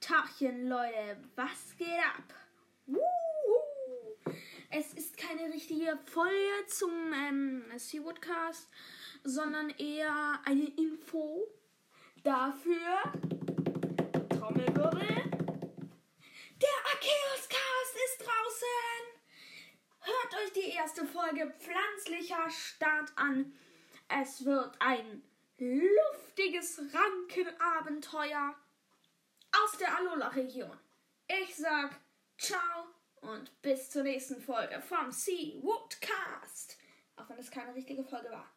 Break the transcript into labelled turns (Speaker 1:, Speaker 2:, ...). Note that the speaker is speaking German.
Speaker 1: Tagchen, Leute. Was geht ab? Wuhu. Es ist keine richtige Folge zum ähm, Seawoodcast, sondern eher eine Info dafür. Trommelwirbel. Der Arceuscast ist draußen. Hört euch die erste Folge Pflanzlicher Start an. Es wird ein luftiges Rankenabenteuer aus der Alola-Region. Ich sag ciao und bis zur nächsten Folge vom Sea Woodcast. Auch wenn es keine richtige Folge war.